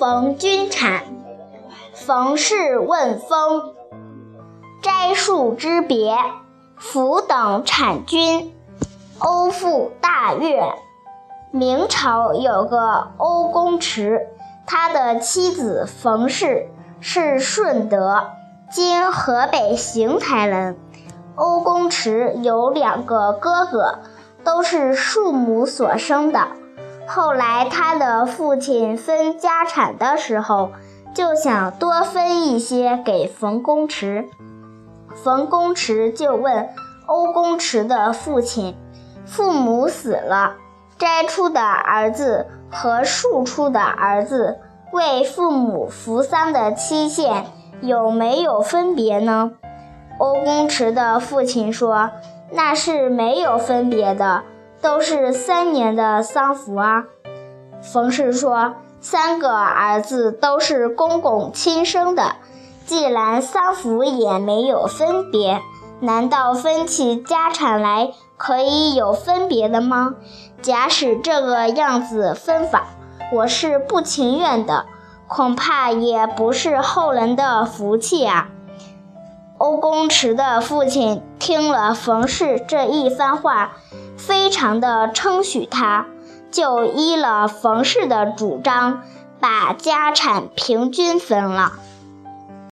逢君产。冯氏问封，摘树之别，甫等产君。欧复大悦。明朝有个欧公池，他的妻子冯氏是顺德（今河北邢台人）。欧公池有两个哥哥，都是庶母所生的。后来他的父亲分家产的时候，就想多分一些给冯公池。冯公池就问欧公池的父亲：“父母死了。”摘出的儿子和庶出的儿子为父母扶丧的期限有没有分别呢？欧公池的父亲说：“那是没有分别的，都是三年的丧服啊。”冯氏说：“三个儿子都是公公亲生的，既然丧服也没有分别，难道分起家产来可以有分别的吗？”假使这个样子分法，我是不情愿的，恐怕也不是后人的福气啊。欧公池的父亲听了冯氏这一番话，非常的称许他，就依了冯氏的主张，把家产平均分了。